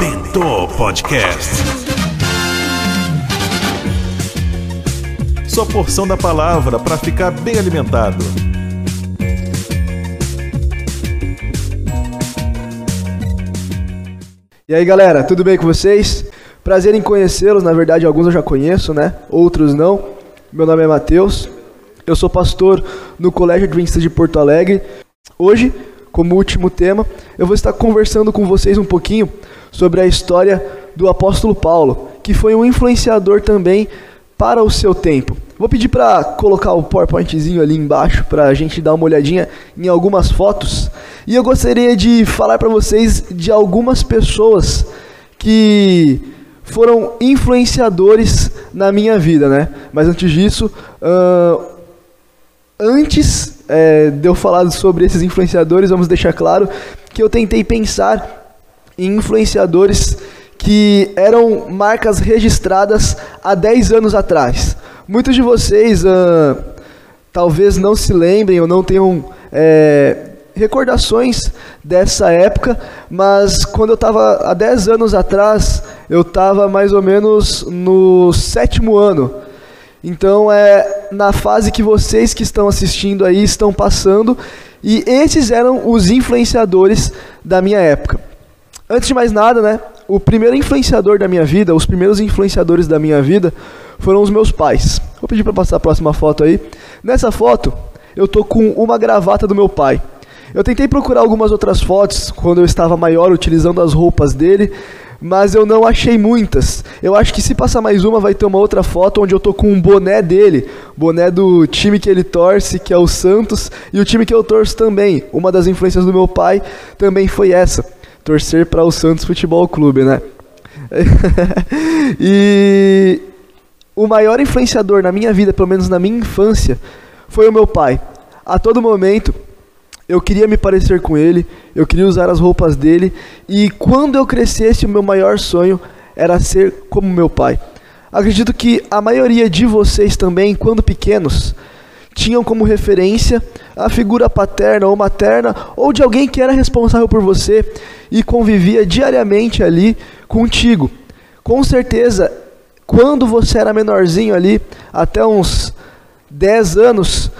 Bentô Podcast. Sua porção da palavra para ficar bem alimentado. E aí galera, tudo bem com vocês? Prazer em conhecê-los, na verdade alguns eu já conheço, né? Outros não. Meu nome é Matheus, eu sou pastor no Colégio Adventista de Porto Alegre. Hoje, como último tema, eu vou estar conversando com vocês um pouquinho sobre a história do apóstolo Paulo, que foi um influenciador também para o seu tempo. Vou pedir para colocar o PowerPointzinho ali embaixo para a gente dar uma olhadinha em algumas fotos. E eu gostaria de falar para vocês de algumas pessoas que foram influenciadores na minha vida, né? Mas antes disso, uh, antes é, de eu falar sobre esses influenciadores, vamos deixar claro que eu tentei pensar em influenciadores que eram marcas registradas há 10 anos atrás. Muitos de vocês uh, talvez não se lembrem ou não tenham é, recordações dessa época, mas quando eu estava há 10 anos atrás, eu estava mais ou menos no sétimo ano. Então é na fase que vocês que estão assistindo aí estão passando, e esses eram os influenciadores da minha época. Antes de mais nada, né, o primeiro influenciador da minha vida, os primeiros influenciadores da minha vida foram os meus pais. Vou pedir para passar a próxima foto aí. Nessa foto, eu tô com uma gravata do meu pai. Eu tentei procurar algumas outras fotos quando eu estava maior, utilizando as roupas dele, mas eu não achei muitas. Eu acho que se passar mais uma, vai ter uma outra foto onde eu tô com um boné dele, boné do time que ele torce, que é o Santos, e o time que eu torço também. Uma das influências do meu pai também foi essa torcer para o Santos Futebol Clube, né? e o maior influenciador na minha vida, pelo menos na minha infância, foi o meu pai. A todo momento eu queria me parecer com ele, eu queria usar as roupas dele, e quando eu crescesse, o meu maior sonho era ser como meu pai. Acredito que a maioria de vocês também, quando pequenos, tinham como referência a figura paterna ou materna ou de alguém que era responsável por você e convivia diariamente ali contigo. Com certeza, quando você era menorzinho ali, até uns 10 anos,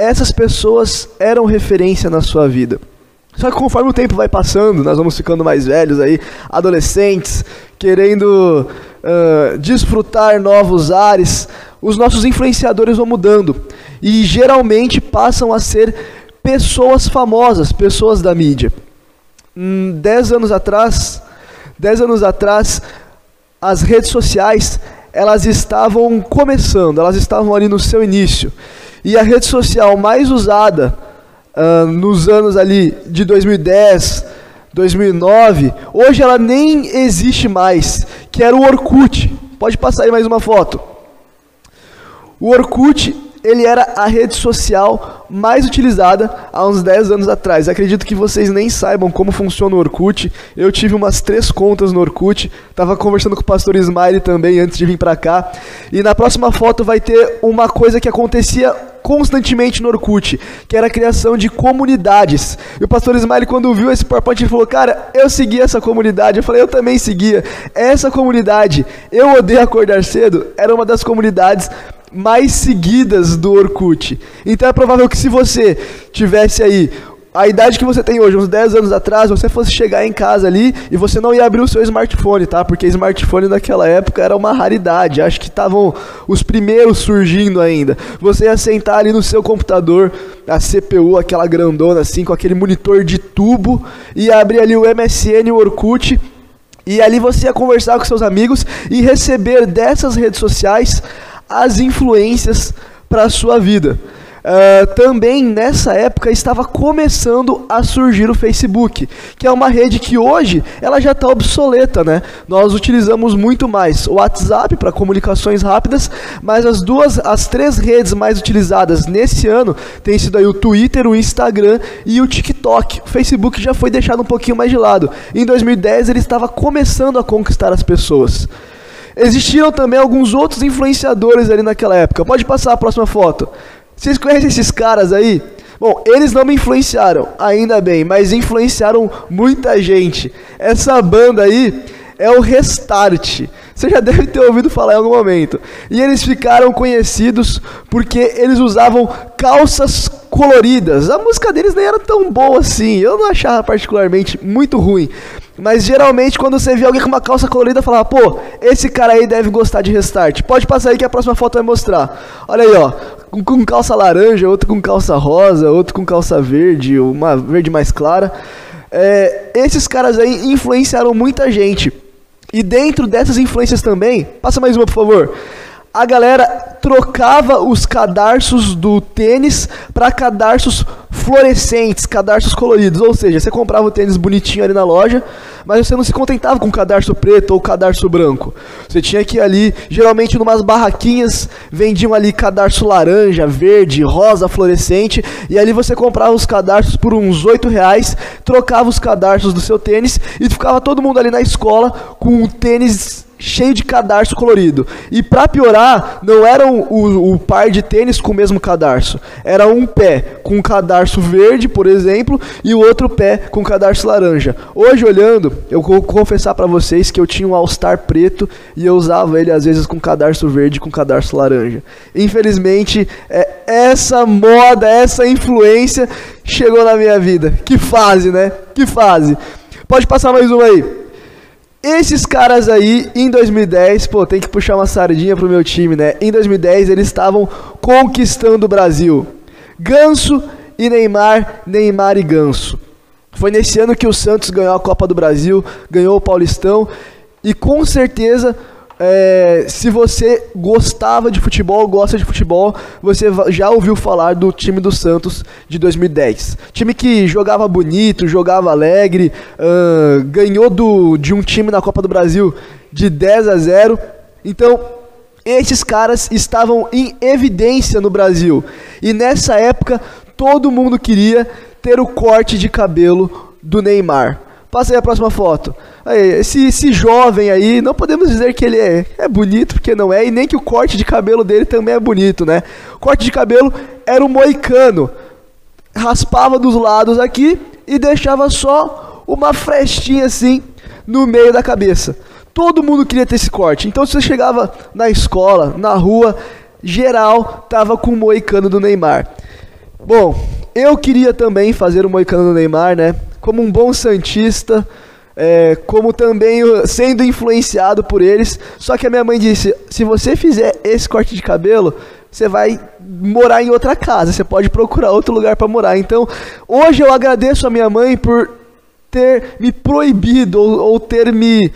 essas pessoas eram referência na sua vida. Só que conforme o tempo vai passando, nós vamos ficando mais velhos aí, adolescentes, querendo uh, desfrutar novos ares, os nossos influenciadores vão mudando e geralmente passam a ser pessoas famosas, pessoas da mídia. Hum, dez anos atrás, dez anos atrás, as redes sociais elas estavam começando, elas estavam ali no seu início. E a rede social mais usada uh, nos anos ali de 2010, 2009, hoje ela nem existe mais, que era o Orkut. Pode passar aí mais uma foto. O Orkut, ele era a rede social mais utilizada há uns 10 anos atrás. Acredito que vocês nem saibam como funciona o Orkut. Eu tive umas três contas no Orkut. Tava conversando com o pastor Smiley também antes de vir para cá. E na próxima foto vai ter uma coisa que acontecia constantemente no Orkut, que era a criação de comunidades. E o pastor Smiley, quando viu esse PowerPoint, ele falou: Cara, eu segui essa comunidade. Eu falei: Eu também seguia. Essa comunidade, eu odeio acordar cedo, era uma das comunidades mais seguidas do Orkut. Então é provável que se você tivesse aí a idade que você tem hoje, uns 10 anos atrás, você fosse chegar em casa ali e você não ia abrir o seu smartphone, tá? Porque smartphone naquela época era uma raridade. Acho que estavam os primeiros surgindo ainda. Você ia sentar ali no seu computador, a CPU, aquela grandona assim, com aquele monitor de tubo, e abrir ali o MSN, o Orkut, e ali você ia conversar com seus amigos e receber dessas redes sociais as influências para a sua vida. Uh, também nessa época estava começando a surgir o Facebook, que é uma rede que hoje ela já está obsoleta, né? Nós utilizamos muito mais o WhatsApp para comunicações rápidas, mas as duas, as três redes mais utilizadas nesse ano têm sido aí o Twitter, o Instagram e o TikTok. O Facebook já foi deixado um pouquinho mais de lado. Em 2010 ele estava começando a conquistar as pessoas. Existiram também alguns outros influenciadores ali naquela época. Pode passar a próxima foto. Vocês conhecem esses caras aí? Bom, eles não me influenciaram, ainda bem, mas influenciaram muita gente. Essa banda aí é o Restart. Você já deve ter ouvido falar em algum momento. E eles ficaram conhecidos porque eles usavam calças coloridas. A música deles nem era tão boa assim. Eu não achava particularmente muito ruim. Mas geralmente quando você vê alguém com uma calça colorida, falava, pô, esse cara aí deve gostar de restart. Pode passar aí que a próxima foto vai mostrar. Olha aí, ó. Um com calça laranja, outro com calça rosa, outro com calça verde, uma verde mais clara. É, esses caras aí influenciaram muita gente. E dentro dessas influências também, passa mais uma por favor. A galera trocava os cadarços do tênis para cadarços fluorescentes, cadarços coloridos. Ou seja, você comprava o tênis bonitinho ali na loja, mas você não se contentava com cadarço preto ou cadarço branco. Você tinha que ir ali, geralmente numas barraquinhas, vendiam ali cadarço laranja, verde, rosa, fluorescente, e ali você comprava os cadarços por uns 8 reais, trocava os cadarços do seu tênis e ficava todo mundo ali na escola com o tênis cheio de cadarço colorido. E para piorar, não era o, o, par de tênis com o mesmo cadarço. Era um pé com cadarço verde, por exemplo, e o outro pé com cadarço laranja. Hoje, olhando, eu vou confessar para vocês que eu tinha um All-Star preto e eu usava ele às vezes com cadarço verde com cadarço laranja. Infelizmente, é, essa moda, essa influência chegou na minha vida. Que fase, né? Que fase. Pode passar mais uma aí. Esses caras aí, em 2010, pô, tem que puxar uma sardinha pro meu time, né? Em 2010 eles estavam conquistando o Brasil. Ganso e Neymar, Neymar e Ganso. Foi nesse ano que o Santos ganhou a Copa do Brasil, ganhou o Paulistão e com certeza é, se você gostava de futebol, gosta de futebol, você já ouviu falar do time do Santos de 2010. Time que jogava bonito, jogava alegre, uh, ganhou do, de um time na Copa do Brasil de 10 a 0. Então, esses caras estavam em evidência no Brasil. E nessa época, todo mundo queria ter o corte de cabelo do Neymar. Passa aí a próxima foto. Aí, esse, esse jovem aí, não podemos dizer que ele é, é bonito, porque não é, e nem que o corte de cabelo dele também é bonito, né? O corte de cabelo era um moicano. Raspava dos lados aqui e deixava só uma frestinha assim no meio da cabeça. Todo mundo queria ter esse corte. Então, se você chegava na escola, na rua, geral tava com o moicano do Neymar. Bom, eu queria também fazer o moicano do Neymar, né? Como um bom santista, é, como também sendo influenciado por eles. Só que a minha mãe disse: se você fizer esse corte de cabelo, você vai morar em outra casa, você pode procurar outro lugar para morar. Então, hoje eu agradeço a minha mãe por ter me proibido ou, ou ter me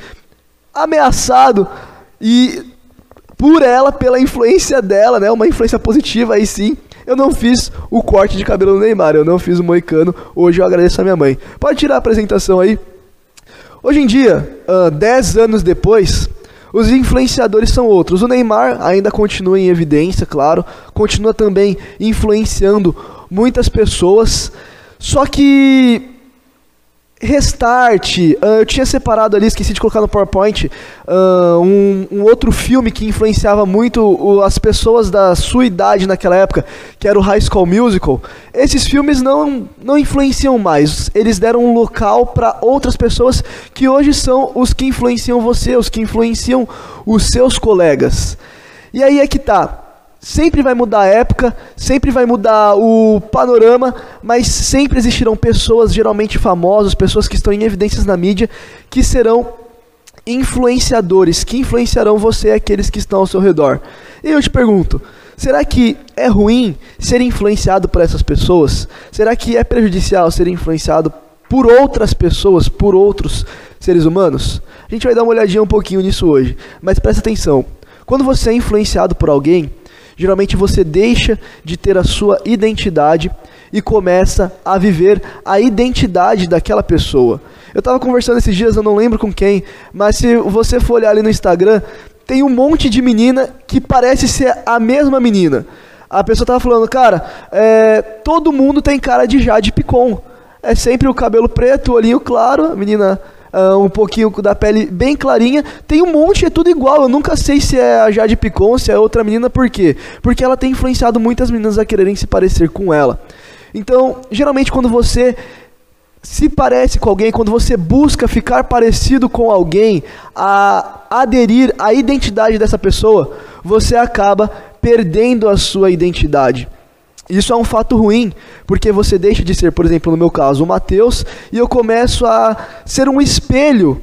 ameaçado e por ela, pela influência dela, né, uma influência positiva aí sim, eu não fiz o corte de cabelo do Neymar, eu não fiz o moicano. Hoje eu agradeço a minha mãe. Pode tirar a apresentação aí. Hoje em dia, 10 uh, anos depois, os influenciadores são outros. O Neymar ainda continua em evidência, claro, continua também influenciando muitas pessoas. Só que Restart, uh, eu tinha separado ali, esqueci de colocar no PowerPoint, uh, um, um, outro filme que influenciava muito o, as pessoas da sua idade naquela época, que era o High School Musical. Esses filmes não, não influenciam mais, eles deram um local para outras pessoas que hoje são os que influenciam você, os que influenciam os seus colegas. E aí é que tá. Sempre vai mudar a época, sempre vai mudar o panorama, mas sempre existirão pessoas geralmente famosas, pessoas que estão em evidências na mídia, que serão influenciadores, que influenciarão você e aqueles que estão ao seu redor. E eu te pergunto, será que é ruim ser influenciado por essas pessoas? Será que é prejudicial ser influenciado por outras pessoas, por outros seres humanos? A gente vai dar uma olhadinha um pouquinho nisso hoje, mas presta atenção. Quando você é influenciado por alguém, Geralmente você deixa de ter a sua identidade e começa a viver a identidade daquela pessoa. Eu estava conversando esses dias, eu não lembro com quem, mas se você for olhar ali no Instagram, tem um monte de menina que parece ser a mesma menina. A pessoa estava falando, cara, é, todo mundo tem cara de Jade Picon. É sempre o cabelo preto, o olhinho claro, a menina uh, um pouquinho da pele bem clarinha. Tem um monte, é tudo igual. Eu nunca sei se é a Jade Picon, se é outra menina, por quê? Porque ela tem influenciado muitas meninas a quererem se parecer com ela. Então, geralmente quando você se parece com alguém, quando você busca ficar parecido com alguém, a aderir à identidade dessa pessoa, você acaba perdendo a sua identidade. Isso é um fato ruim, porque você deixa de ser, por exemplo, no meu caso, o Mateus, e eu começo a ser um espelho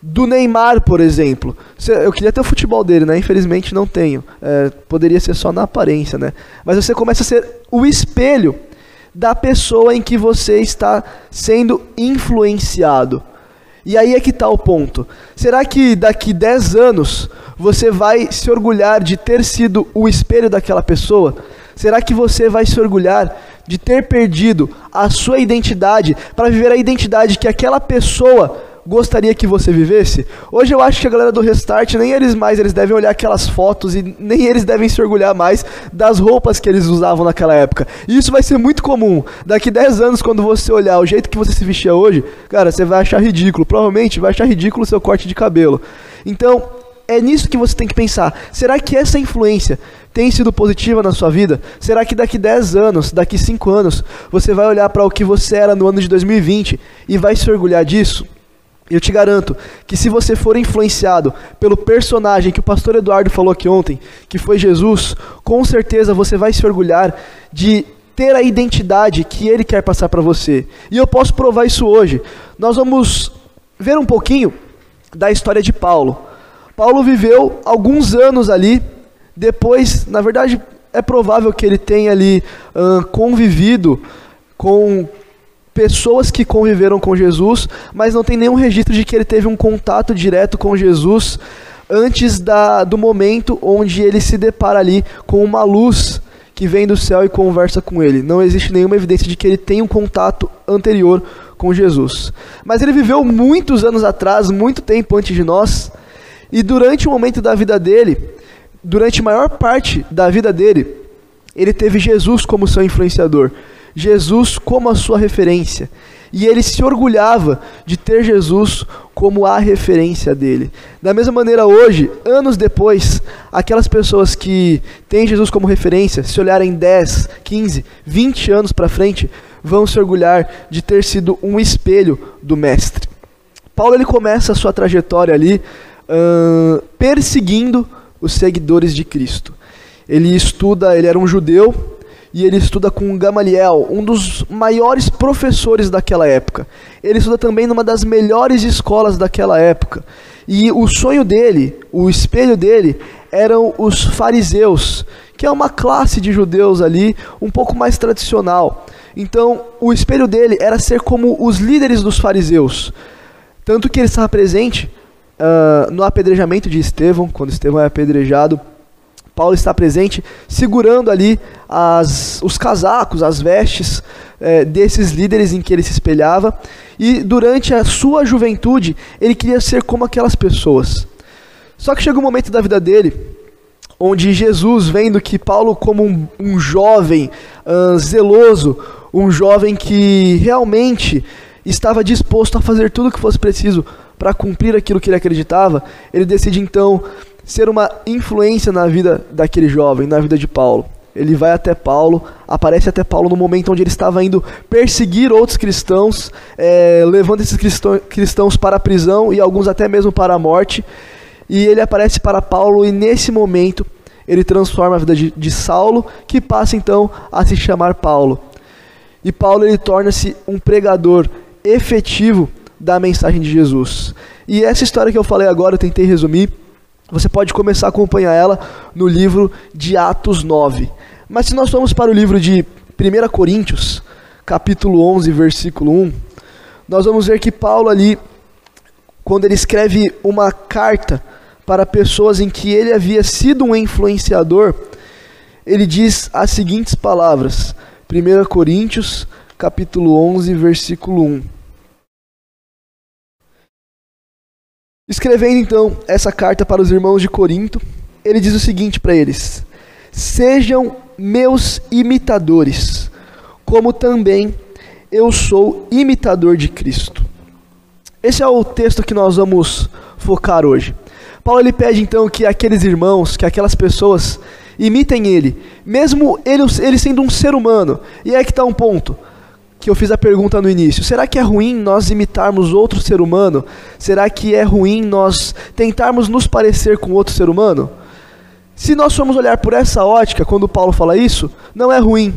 do Neymar, por exemplo. Eu queria ter o futebol dele, né? Infelizmente não tenho. É, poderia ser só na aparência, né? Mas você começa a ser o espelho da pessoa em que você está sendo influenciado. E aí é que está o ponto. Será que daqui 10 anos você vai se orgulhar de ter sido o espelho daquela pessoa? Será que você vai se orgulhar de ter perdido a sua identidade para viver a identidade que aquela pessoa gostaria que você vivesse? Hoje eu acho que a galera do Restart, nem eles mais, eles devem olhar aquelas fotos e nem eles devem se orgulhar mais das roupas que eles usavam naquela época. E isso vai ser muito comum. Daqui 10 anos, quando você olhar o jeito que você se vestia hoje, cara, você vai achar ridículo. Provavelmente vai achar ridículo o seu corte de cabelo. Então, é nisso que você tem que pensar. Será que essa influência tem sido positiva na sua vida? Será que daqui 10 anos, daqui 5 anos, você vai olhar para o que você era no ano de 2020 e vai se orgulhar disso? Eu te garanto que se você for influenciado pelo personagem que o pastor Eduardo falou aqui ontem, que foi Jesus, com certeza você vai se orgulhar de ter a identidade que ele quer passar para você. E eu posso provar isso hoje. Nós vamos ver um pouquinho da história de Paulo. Paulo viveu alguns anos ali, depois, na verdade, é provável que ele tenha ali uh, convivido com pessoas que conviveram com Jesus, mas não tem nenhum registro de que ele teve um contato direto com Jesus antes da, do momento onde ele se depara ali com uma luz que vem do céu e conversa com ele. Não existe nenhuma evidência de que ele tenha um contato anterior com Jesus. Mas ele viveu muitos anos atrás, muito tempo antes de nós, e durante o momento da vida dele, durante a maior parte da vida dele, ele teve Jesus como seu influenciador. Jesus como a sua referência. E ele se orgulhava de ter Jesus como a referência dele. Da mesma maneira, hoje, anos depois, aquelas pessoas que têm Jesus como referência, se olharem 10, 15, 20 anos para frente, vão se orgulhar de ter sido um espelho do Mestre. Paulo ele começa a sua trajetória ali uh, perseguindo os seguidores de Cristo. Ele estuda, ele era um judeu, e ele estuda com Gamaliel, um dos maiores professores daquela época. Ele estuda também numa das melhores escolas daquela época. E o sonho dele, o espelho dele, eram os fariseus, que é uma classe de judeus ali um pouco mais tradicional. Então, o espelho dele era ser como os líderes dos fariseus. Tanto que ele estava presente uh, no apedrejamento de Estevão, quando Estevão é apedrejado Paulo está presente segurando ali as, os casacos, as vestes é, desses líderes em que ele se espelhava. E durante a sua juventude, ele queria ser como aquelas pessoas. Só que chega um momento da vida dele onde Jesus, vendo que Paulo, como um, um jovem uh, zeloso, um jovem que realmente estava disposto a fazer tudo o que fosse preciso para cumprir aquilo que ele acreditava, ele decide então ser uma influência na vida daquele jovem, na vida de Paulo. Ele vai até Paulo, aparece até Paulo no momento onde ele estava indo perseguir outros cristãos, é, levando esses cristãos para a prisão e alguns até mesmo para a morte. E ele aparece para Paulo e nesse momento ele transforma a vida de, de Saulo, que passa então a se chamar Paulo. E Paulo ele torna-se um pregador efetivo da mensagem de Jesus. E essa história que eu falei agora, eu tentei resumir você pode começar a acompanhar ela no livro de Atos 9. Mas se nós formos para o livro de 1 Coríntios, capítulo 11, versículo 1, nós vamos ver que Paulo ali, quando ele escreve uma carta para pessoas em que ele havia sido um influenciador, ele diz as seguintes palavras. 1 Coríntios, capítulo 11, versículo 1. Escrevendo então essa carta para os irmãos de Corinto, ele diz o seguinte para eles: Sejam meus imitadores, como também eu sou imitador de Cristo. Esse é o texto que nós vamos focar hoje. Paulo ele pede então que aqueles irmãos, que aquelas pessoas imitem ele, mesmo ele, ele sendo um ser humano. E é que está um ponto que eu fiz a pergunta no início. Será que é ruim nós imitarmos outro ser humano? Será que é ruim nós tentarmos nos parecer com outro ser humano? Se nós formos olhar por essa ótica, quando Paulo fala isso, não é ruim.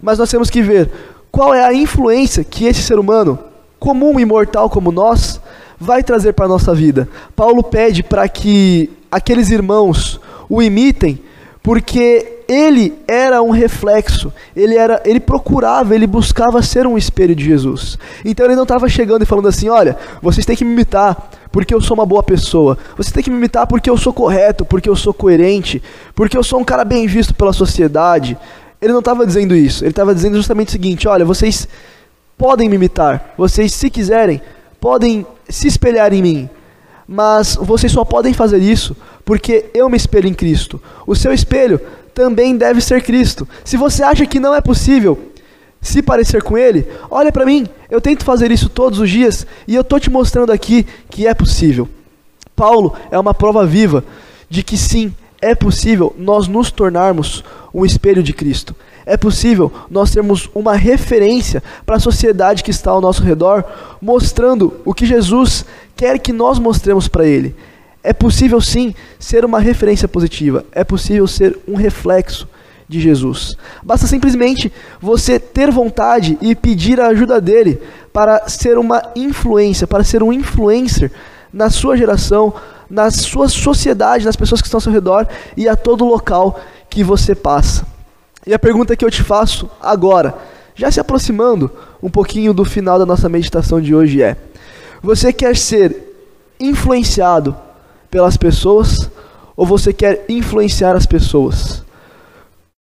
Mas nós temos que ver qual é a influência que esse ser humano, comum e mortal como nós, vai trazer para a nossa vida. Paulo pede para que aqueles irmãos o imitem, porque ele era um reflexo, ele era, ele procurava, ele buscava ser um espelho de Jesus. Então ele não estava chegando e falando assim, olha, vocês têm que me imitar, porque eu sou uma boa pessoa. Vocês têm que me imitar porque eu sou correto, porque eu sou coerente, porque eu sou um cara bem visto pela sociedade. Ele não estava dizendo isso. Ele estava dizendo justamente o seguinte: olha, vocês podem me imitar. Vocês, se quiserem, podem se espelhar em mim. Mas vocês só podem fazer isso porque eu me espelho em Cristo. O seu espelho também deve ser Cristo. Se você acha que não é possível se parecer com Ele, olha para mim. Eu tento fazer isso todos os dias e eu estou te mostrando aqui que é possível. Paulo é uma prova viva de que sim, é possível nós nos tornarmos um espelho de Cristo. É possível nós termos uma referência para a sociedade que está ao nosso redor, mostrando o que Jesus quer que nós mostremos para Ele. É possível sim ser uma referência positiva, é possível ser um reflexo de Jesus. Basta simplesmente você ter vontade e pedir a ajuda dele para ser uma influência, para ser um influencer na sua geração, na sua sociedade, nas pessoas que estão ao seu redor e a todo local que você passa. E a pergunta que eu te faço agora, já se aproximando um pouquinho do final da nossa meditação de hoje é: você quer ser influenciado pelas pessoas ou você quer influenciar as pessoas?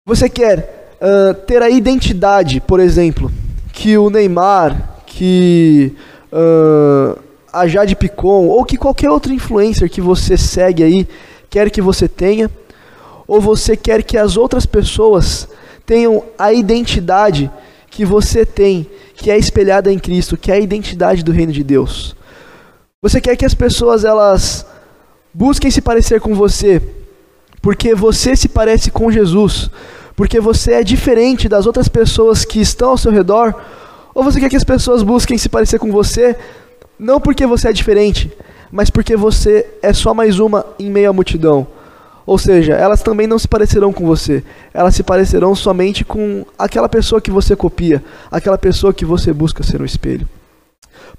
Você quer uh, ter a identidade, por exemplo, que o Neymar, que uh, a Jade Picon ou que qualquer outro influencer que você segue aí quer que você tenha? Ou você quer que as outras pessoas tenham a identidade que você tem, que é espelhada em Cristo, que é a identidade do reino de Deus? Você quer que as pessoas elas busquem se parecer com você, porque você se parece com Jesus, porque você é diferente das outras pessoas que estão ao seu redor, ou você quer que as pessoas busquem se parecer com você, não porque você é diferente, mas porque você é só mais uma em meio à multidão. Ou seja, elas também não se parecerão com você, elas se parecerão somente com aquela pessoa que você copia, aquela pessoa que você busca ser um espelho.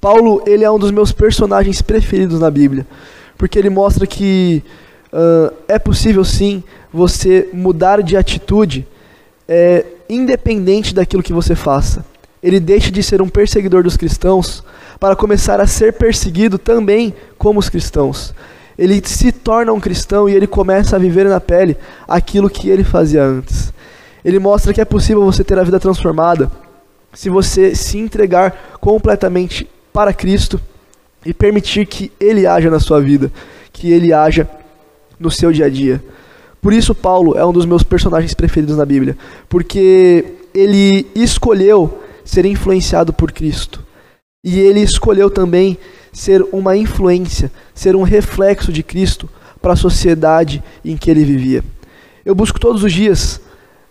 Paulo, ele é um dos meus personagens preferidos na Bíblia, porque ele mostra que uh, é possível sim você mudar de atitude, é, independente daquilo que você faça. Ele deixa de ser um perseguidor dos cristãos para começar a ser perseguido também como os cristãos. Ele se torna um cristão e ele começa a viver na pele aquilo que ele fazia antes. Ele mostra que é possível você ter a vida transformada se você se entregar completamente para Cristo e permitir que Ele haja na sua vida, que Ele haja no seu dia a dia. Por isso, Paulo é um dos meus personagens preferidos na Bíblia, porque ele escolheu ser influenciado por Cristo. E ele escolheu também ser uma influência, ser um reflexo de Cristo para a sociedade em que ele vivia. Eu busco todos os dias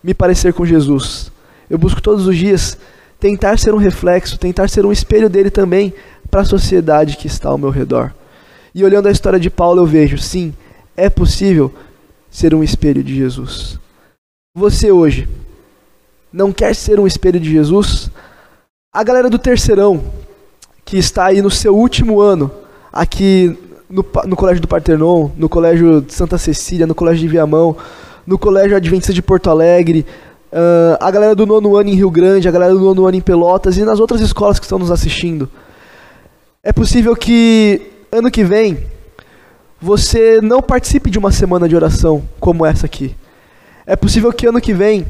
me parecer com Jesus. Eu busco todos os dias tentar ser um reflexo, tentar ser um espelho dele também para a sociedade que está ao meu redor. E olhando a história de Paulo, eu vejo, sim, é possível ser um espelho de Jesus. Você hoje não quer ser um espelho de Jesus? A galera do terceirão, que está aí no seu último ano, aqui no, no Colégio do Partenon, no Colégio de Santa Cecília, no Colégio de Viamão, no Colégio Adventista de Porto Alegre, uh, a galera do nono ano em Rio Grande, a galera do nono ano em Pelotas e nas outras escolas que estão nos assistindo. É possível que ano que vem você não participe de uma semana de oração como essa aqui. É possível que ano que vem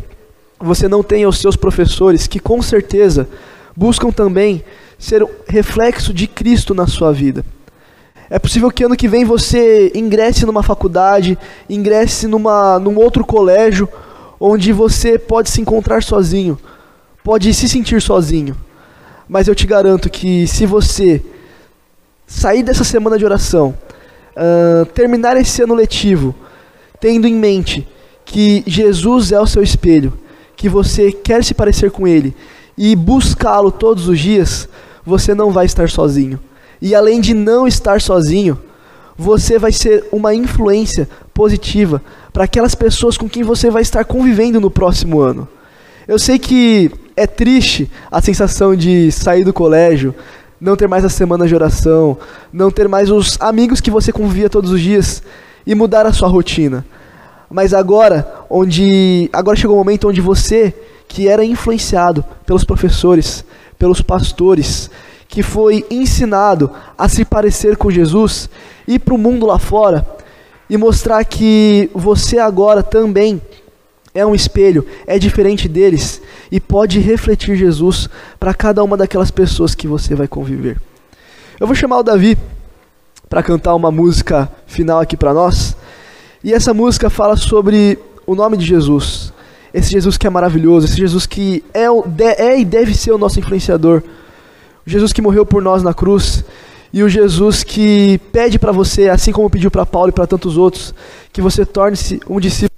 você não tenha os seus professores que com certeza buscam também ser reflexo de Cristo na sua vida. É possível que ano que vem você ingresse numa faculdade, ingresse numa, num outro colégio, onde você pode se encontrar sozinho, pode se sentir sozinho. Mas eu te garanto que se você sair dessa semana de oração, uh, terminar esse ano letivo, tendo em mente que Jesus é o seu espelho, que você quer se parecer com ele e buscá-lo todos os dias, você não vai estar sozinho. E além de não estar sozinho, você vai ser uma influência positiva para aquelas pessoas com quem você vai estar convivendo no próximo ano. Eu sei que é triste a sensação de sair do colégio, não ter mais a semana de oração, não ter mais os amigos que você convivia todos os dias e mudar a sua rotina. Mas agora, onde agora chegou o momento onde você, que era influenciado pelos professores, pelos pastores, que foi ensinado a se parecer com Jesus, ir para o mundo lá fora e mostrar que você agora também é um espelho, é diferente deles e pode refletir Jesus para cada uma daquelas pessoas que você vai conviver. Eu vou chamar o Davi para cantar uma música final aqui para nós. E essa música fala sobre o nome de Jesus. Esse Jesus que é maravilhoso, esse Jesus que é, é e deve ser o nosso influenciador. O Jesus que morreu por nós na cruz e o Jesus que pede para você, assim como pediu para Paulo e para tantos outros, que você torne-se um discípulo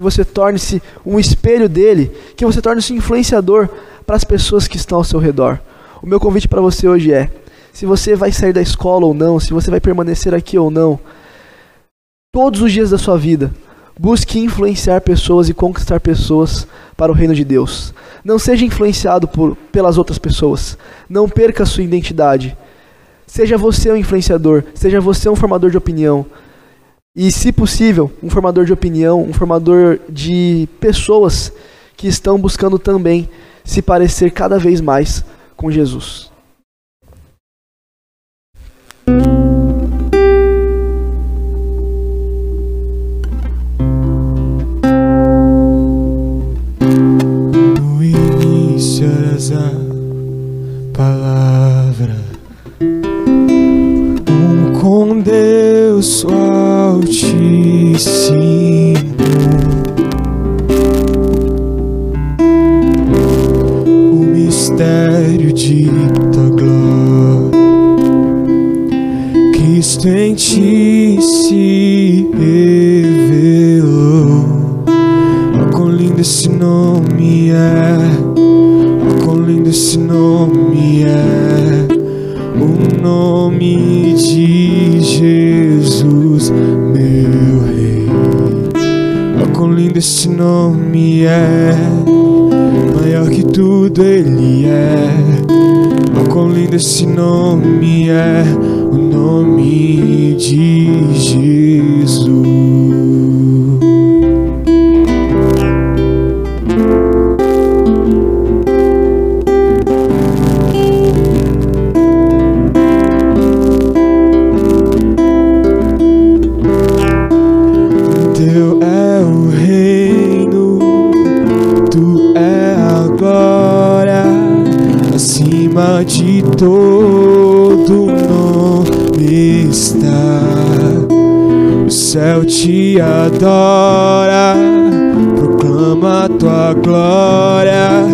que você torne-se um espelho dele, que você torne-se um influenciador para as pessoas que estão ao seu redor. O meu convite para você hoje é: se você vai sair da escola ou não, se você vai permanecer aqui ou não, todos os dias da sua vida, busque influenciar pessoas e conquistar pessoas para o reino de Deus. Não seja influenciado por, pelas outras pessoas. Não perca a sua identidade. Seja você um influenciador, seja você um formador de opinião, e, se possível, um formador de opinião, um formador de pessoas que estão buscando também se parecer cada vez mais com Jesus. Altíssimo. O mistério de tua glória, Cristo em ti se esse nome é, maior que tudo Ele é. Oh, quão lindo esse nome é, o nome de Jesus. Te adora, proclama a tua glória,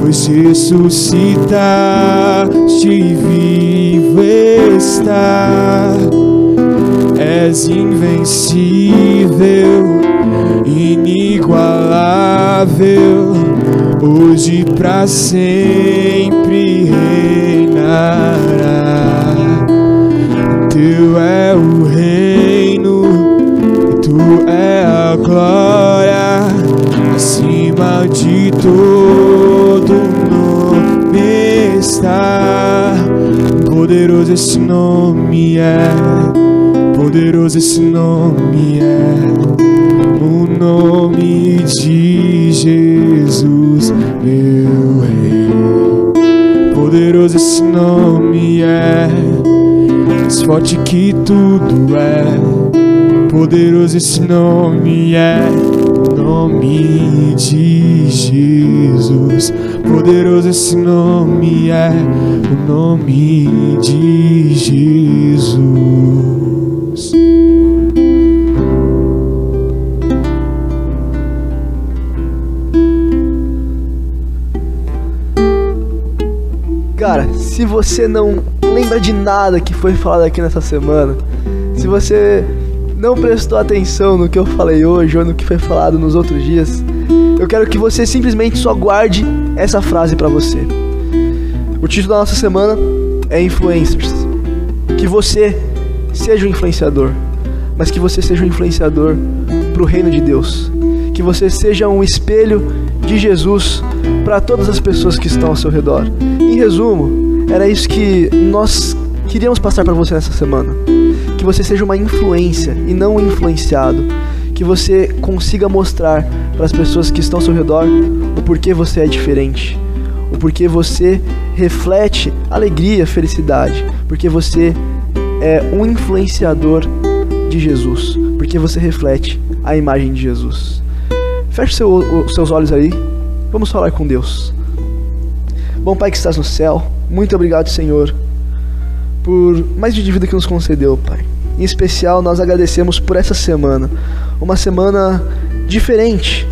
pois ressuscitaste e vivo está. És invencível, inigualável, hoje pra sempre Poderoso esse nome é poderoso esse nome é o nome de Jesus, meu Rei. Poderoso esse nome é mais forte que tudo é. Poderoso esse nome é o nome de Jesus. Poderoso esse nome é o nome de Jesus. Cara, se você não lembra de nada que foi falado aqui nessa semana, se você não prestou atenção no que eu falei hoje ou no que foi falado nos outros dias, eu quero que você simplesmente só guarde essa frase para você. O título da nossa semana é Influencers. Que você seja um influenciador, mas que você seja um influenciador para o reino de Deus. Que você seja um espelho de Jesus para todas as pessoas que estão ao seu redor. Em resumo, era isso que nós queríamos passar para você nessa semana. Que você seja uma influência e não um influenciado. Que você consiga mostrar para as pessoas que estão ao seu redor o porquê você é diferente. O porquê você reflete alegria, felicidade. Porque você é um influenciador de Jesus. Porque você reflete a imagem de Jesus. Feche seu, seus olhos aí. Vamos falar com Deus. Bom Pai que estás no céu, muito obrigado, Senhor, por mais de vida que nos concedeu, Pai. Em especial, nós agradecemos por essa semana, uma semana diferente.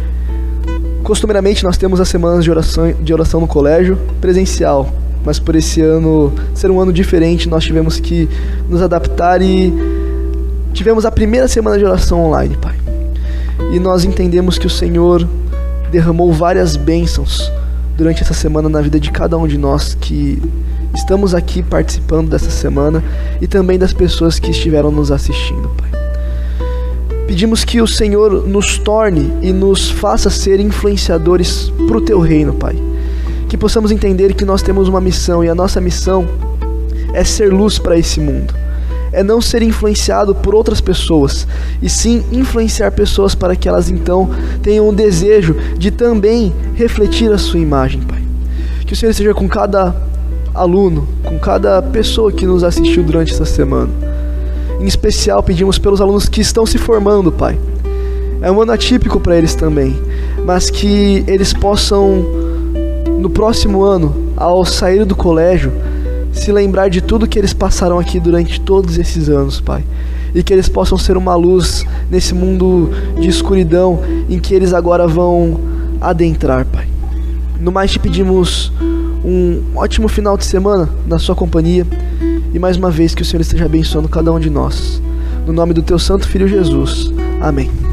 Costumeiramente, nós temos as semanas de oração, de oração no colégio presencial, mas por esse ano ser um ano diferente, nós tivemos que nos adaptar e tivemos a primeira semana de oração online, Pai e nós entendemos que o Senhor derramou várias bênçãos durante essa semana na vida de cada um de nós que estamos aqui participando dessa semana e também das pessoas que estiveram nos assistindo, Pai. Pedimos que o Senhor nos torne e nos faça ser influenciadores para o Teu reino, Pai. Que possamos entender que nós temos uma missão e a nossa missão é ser luz para esse mundo é não ser influenciado por outras pessoas, e sim influenciar pessoas para que elas então tenham o desejo de também refletir a sua imagem, Pai. Que o Senhor esteja com cada aluno, com cada pessoa que nos assistiu durante essa semana. Em especial, pedimos pelos alunos que estão se formando, Pai. É um ano atípico para eles também, mas que eles possam, no próximo ano, ao sair do colégio, se lembrar de tudo que eles passaram aqui durante todos esses anos, Pai. E que eles possam ser uma luz nesse mundo de escuridão em que eles agora vão adentrar, Pai. No mais, te pedimos um ótimo final de semana na Sua companhia e mais uma vez que o Senhor esteja abençoando cada um de nós. No nome do Teu Santo Filho Jesus. Amém.